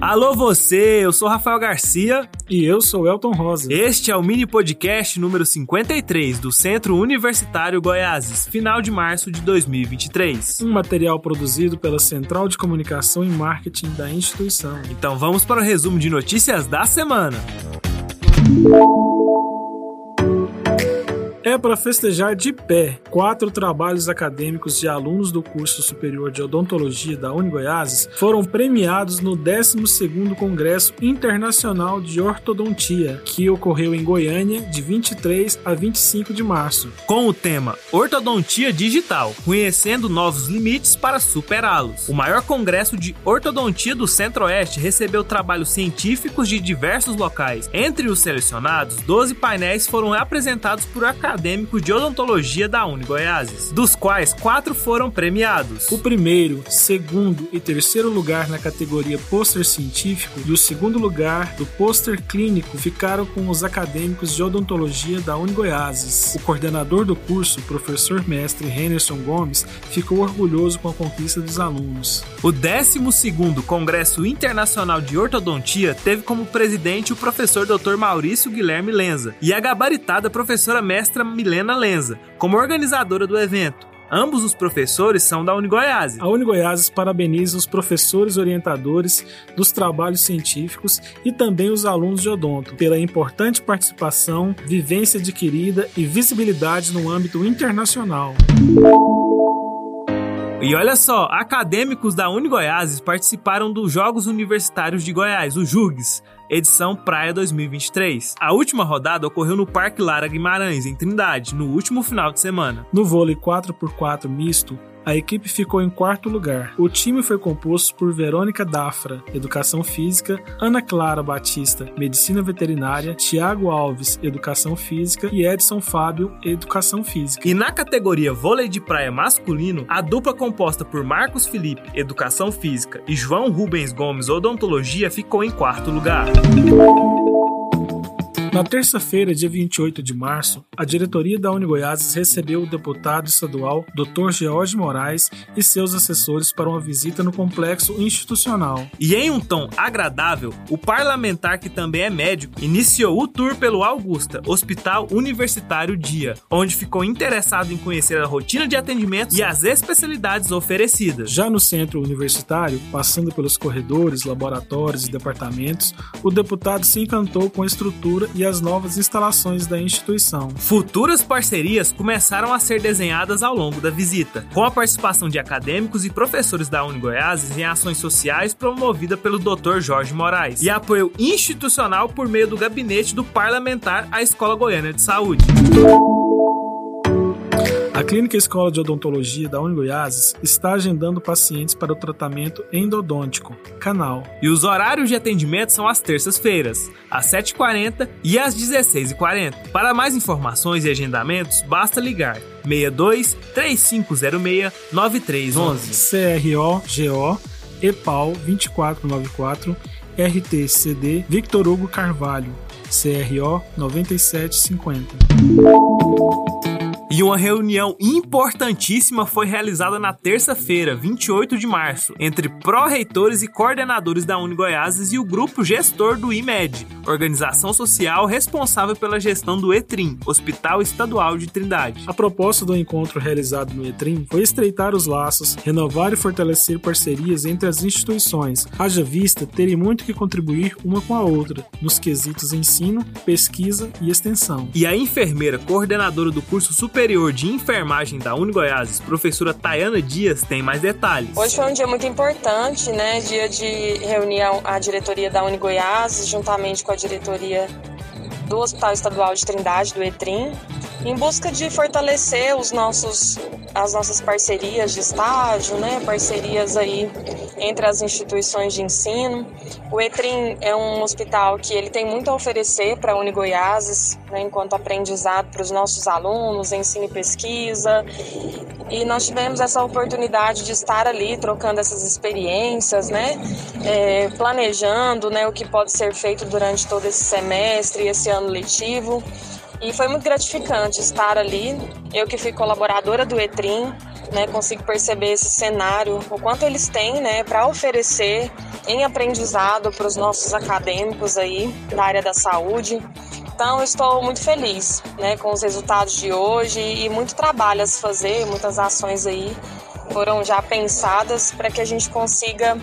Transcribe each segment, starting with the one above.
Alô você, eu sou Rafael Garcia e eu sou Elton Rosa. Este é o mini podcast número 53 do Centro Universitário Goiáses, final de março de 2023. Um material produzido pela Central de Comunicação e Marketing da instituição. Então vamos para o resumo de notícias da semana. É para festejar de pé. Quatro trabalhos acadêmicos de alunos do curso superior de odontologia da Unigoiases foram premiados no 12º Congresso Internacional de Ortodontia, que ocorreu em Goiânia de 23 a 25 de março. Com o tema Ortodontia Digital, conhecendo novos limites para superá-los. O maior congresso de ortodontia do Centro-Oeste recebeu trabalhos científicos de diversos locais. Entre os selecionados, 12 painéis foram apresentados por acadêmicos acadêmicos de odontologia da Uni Goiáses, dos quais quatro foram premiados. O primeiro, segundo e terceiro lugar na categoria pôster científico e o segundo lugar do pôster clínico ficaram com os acadêmicos de odontologia da Uni Goiáses. O coordenador do curso, professor mestre Henderson Gomes, ficou orgulhoso com a conquista dos alunos. O 12º Congresso Internacional de Ortodontia teve como presidente o professor Dr. Maurício Guilherme Lenza e a gabaritada professora mestra Milena Lenza, como organizadora do evento. Ambos os professores são da Unigoiás. A Unigoiás parabeniza os professores orientadores dos trabalhos científicos e também os alunos de odonto pela importante participação, vivência adquirida e visibilidade no âmbito internacional. E olha só, acadêmicos da Unigoiás participaram dos Jogos Universitários de Goiás, o JUGS, edição Praia 2023. A última rodada ocorreu no Parque Lara Guimarães, em Trindade, no último final de semana. No vôlei 4x4 misto, a equipe ficou em quarto lugar. O time foi composto por Verônica Dafra, Educação Física, Ana Clara Batista, Medicina Veterinária, Tiago Alves, Educação Física e Edson Fábio, Educação Física. E na categoria vôlei de praia masculino, a dupla composta por Marcos Felipe, Educação Física, e João Rubens Gomes, Odontologia, ficou em quarto lugar. Na terça-feira, dia 28 de março, a diretoria da Unigoiás recebeu o deputado estadual Dr. George Moraes e seus assessores para uma visita no complexo institucional. E em um tom agradável, o parlamentar, que também é médico, iniciou o tour pelo Augusta, Hospital Universitário Dia, onde ficou interessado em conhecer a rotina de atendimento e as especialidades oferecidas. Já no centro universitário, passando pelos corredores, laboratórios e departamentos, o deputado se encantou com a estrutura e as novas instalações da instituição. Futuras parcerias começaram a ser desenhadas ao longo da visita, com a participação de acadêmicos e professores da Uni Goiás em ações sociais promovida pelo Dr. Jorge Moraes e apoio institucional por meio do gabinete do parlamentar à Escola Goiana de Saúde. A Clínica Escola de Odontologia da Unigoiás está agendando pacientes para o tratamento endodôntico, canal. E os horários de atendimento são às terças-feiras, às 7h40 e às 16h40. Para mais informações e agendamentos, basta ligar 62 3506 9311. CRO GO EPAL 2494 RTCD Victor Hugo Carvalho CRO 9750. E uma reunião importantíssima foi realizada na terça-feira, 28 de março, entre pró-reitores e coordenadores da Unigoiáses e o grupo gestor do IMED, organização social responsável pela gestão do ETRIM, Hospital Estadual de Trindade. A proposta do encontro realizado no ETRIM foi estreitar os laços, renovar e fortalecer parcerias entre as instituições, haja vista terem muito que contribuir uma com a outra, nos quesitos ensino, pesquisa e extensão. E a enfermeira coordenadora do curso superior Superior de Enfermagem da Unigoiás, professora Tayana Dias, tem mais detalhes. Hoje foi um dia muito importante, né? Dia de reunião à diretoria da Unigoiás, juntamente com a diretoria do Hospital Estadual de Trindade, do ETRIM, em busca de fortalecer os nossos, as nossas parcerias de estágio, né? parcerias aí entre as instituições de ensino. O ETRIM é um hospital que ele tem muito a oferecer para a Unigoiases, né? enquanto aprendizado para os nossos alunos, ensino e pesquisa. E nós tivemos essa oportunidade de estar ali trocando essas experiências, né? É, planejando né, o que pode ser feito durante todo esse semestre esse ano letivo. E foi muito gratificante estar ali. Eu que fui colaboradora do ETRIM, né, consigo perceber esse cenário, o quanto eles têm, né, para oferecer em aprendizado para os nossos acadêmicos aí da área da saúde. Então, estou muito feliz, né, com os resultados de hoje e muito trabalho a se fazer, muitas ações aí foram já pensadas para que a gente consiga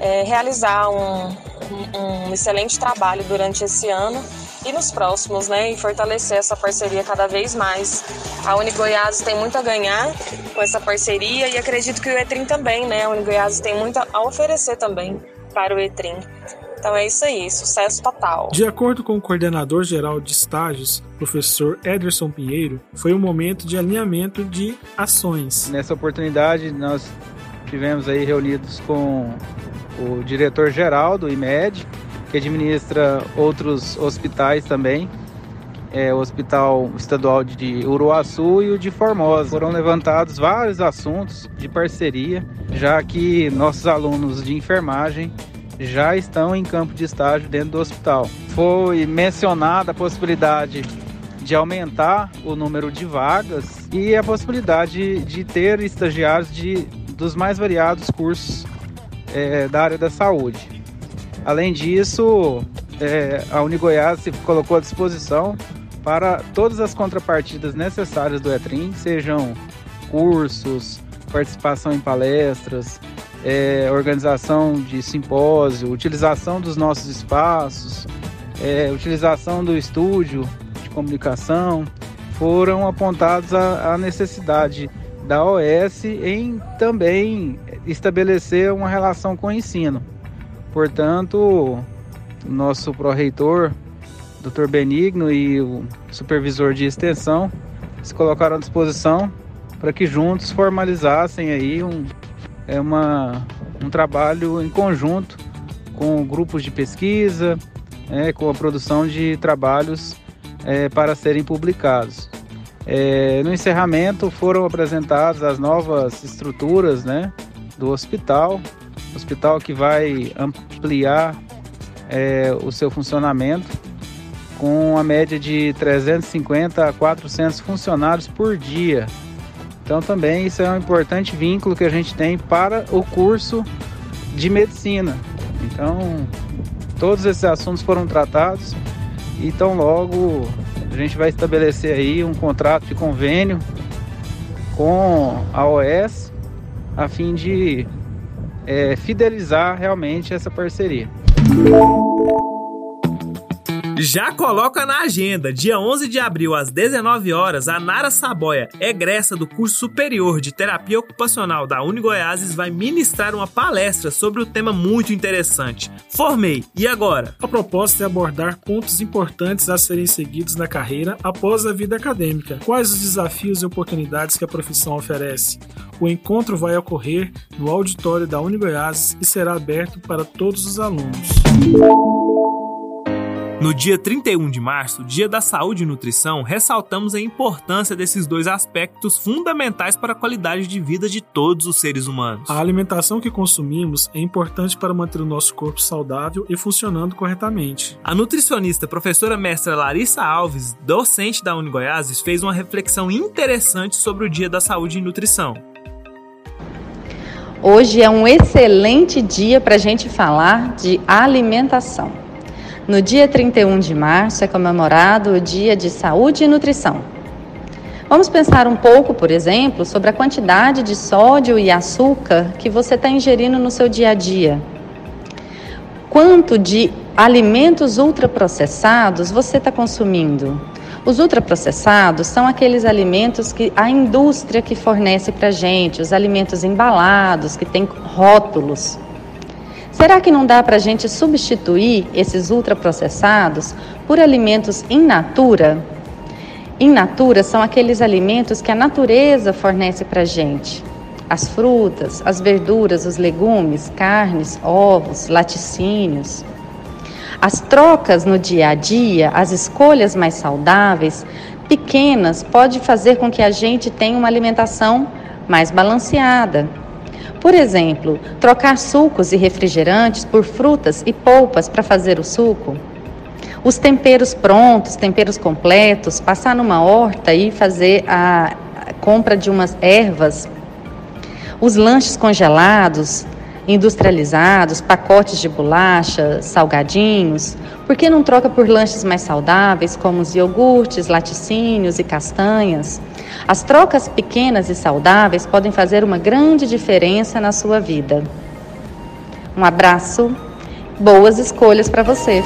é, realizar um, um, um excelente trabalho durante esse ano e nos próximos, né? E fortalecer essa parceria cada vez mais. A Unigoiás tem muito a ganhar com essa parceria e acredito que o Etrim também, né? A Unigoiás tem muito a oferecer também para o Etrim. Então é isso aí, sucesso total. De acordo com o coordenador geral de estágios, professor Ederson Pinheiro, foi um momento de alinhamento de ações. Nessa oportunidade, nós tivemos aí reunidos com o diretor geral do IMED, que administra outros hospitais também, é, o Hospital Estadual de Uruaçu e o de Formosa. Foram levantados vários assuntos de parceria, já que nossos alunos de enfermagem já estão em campo de estágio dentro do hospital. Foi mencionada a possibilidade de aumentar o número de vagas e a possibilidade de ter estagiários de, dos mais variados cursos é, da área da saúde. Além disso, é, a Unigoiás se colocou à disposição para todas as contrapartidas necessárias do ETRIM, sejam cursos, participação em palestras, é, organização de simpósio, utilização dos nossos espaços, é, utilização do estúdio de comunicação, foram apontados a, a necessidade da OS em também estabelecer uma relação com o ensino. Portanto, nosso pró-reitor, Dr. Benigno e o supervisor de extensão se colocaram à disposição para que juntos formalizassem aí um, é uma, um trabalho em conjunto com grupos de pesquisa, é, com a produção de trabalhos é, para serem publicados. É, no encerramento foram apresentadas as novas estruturas né, do hospital, hospital que vai ampliar é, o seu funcionamento com uma média de 350 a 400 funcionários por dia. Então também isso é um importante vínculo que a gente tem para o curso de medicina. Então todos esses assuntos foram tratados e tão logo a gente vai estabelecer aí um contrato de convênio com a OS a fim de é, fidelizar realmente essa parceria. Já coloca na agenda, dia 11 de abril às 19 horas, a Nara Saboia, egressa do curso superior de terapia ocupacional da Unigoiases, vai ministrar uma palestra sobre o tema muito interessante. Formei, e agora? A proposta é abordar pontos importantes a serem seguidos na carreira após a vida acadêmica. Quais os desafios e oportunidades que a profissão oferece? O encontro vai ocorrer no auditório da Unigoiases e será aberto para todos os alunos. No dia 31 de março, Dia da Saúde e Nutrição, ressaltamos a importância desses dois aspectos fundamentais para a qualidade de vida de todos os seres humanos. A alimentação que consumimos é importante para manter o nosso corpo saudável e funcionando corretamente. A nutricionista professora mestra Larissa Alves, docente da Unigoiases, fez uma reflexão interessante sobre o Dia da Saúde e Nutrição. Hoje é um excelente dia para a gente falar de alimentação. No dia 31 de março é comemorado o Dia de Saúde e Nutrição. Vamos pensar um pouco, por exemplo, sobre a quantidade de sódio e açúcar que você está ingerindo no seu dia a dia. Quanto de alimentos ultraprocessados você está consumindo? Os ultraprocessados são aqueles alimentos que a indústria que fornece para gente, os alimentos embalados, que têm rótulos. Será que não dá para a gente substituir esses ultraprocessados por alimentos in natura? In natura são aqueles alimentos que a natureza fornece para a gente. As frutas, as verduras, os legumes, carnes, ovos, laticínios. As trocas no dia a dia, as escolhas mais saudáveis, pequenas, pode fazer com que a gente tenha uma alimentação mais balanceada. Por exemplo, trocar sucos e refrigerantes por frutas e polpas para fazer o suco. Os temperos prontos, temperos completos, passar numa horta e fazer a compra de umas ervas Os lanches congelados, industrializados, pacotes de bolacha, salgadinhos, por que não troca por lanches mais saudáveis, como os iogurtes, laticínios e castanhas? As trocas pequenas e saudáveis podem fazer uma grande diferença na sua vida. Um abraço, boas escolhas para você.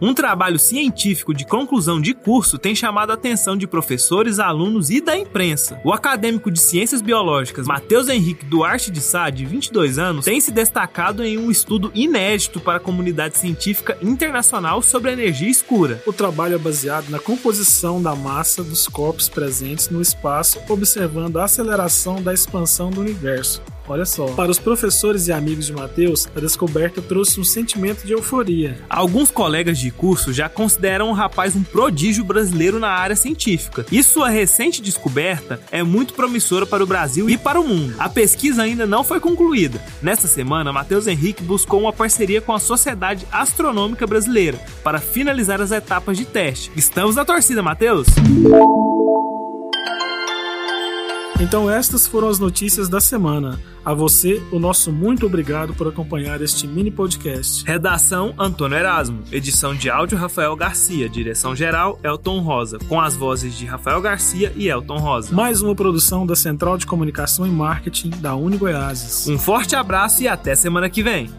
Um trabalho científico de conclusão de curso tem chamado a atenção de professores, alunos e da imprensa. O acadêmico de Ciências Biológicas Matheus Henrique Duarte de Sá, de 22 anos, tem se destacado em um estudo inédito para a comunidade científica internacional sobre energia escura. O trabalho é baseado na composição da massa dos corpos presentes no espaço, observando a aceleração da expansão do universo. Olha só. Para os professores e amigos de Mateus, a descoberta trouxe um sentimento de euforia. Alguns colegas de curso já consideram o rapaz um prodígio brasileiro na área científica. E sua recente descoberta é muito promissora para o Brasil e para o mundo. A pesquisa ainda não foi concluída. Nesta semana, Matheus Henrique buscou uma parceria com a Sociedade Astronômica Brasileira para finalizar as etapas de teste. Estamos na torcida, Matheus! Então estas foram as notícias da semana. A você, o nosso muito obrigado por acompanhar este mini podcast. Redação Antônio Erasmo, edição de áudio Rafael Garcia, direção geral Elton Rosa, com as vozes de Rafael Garcia e Elton Rosa. Mais uma produção da Central de Comunicação e Marketing da Uni Goiás. Um forte abraço e até semana que vem.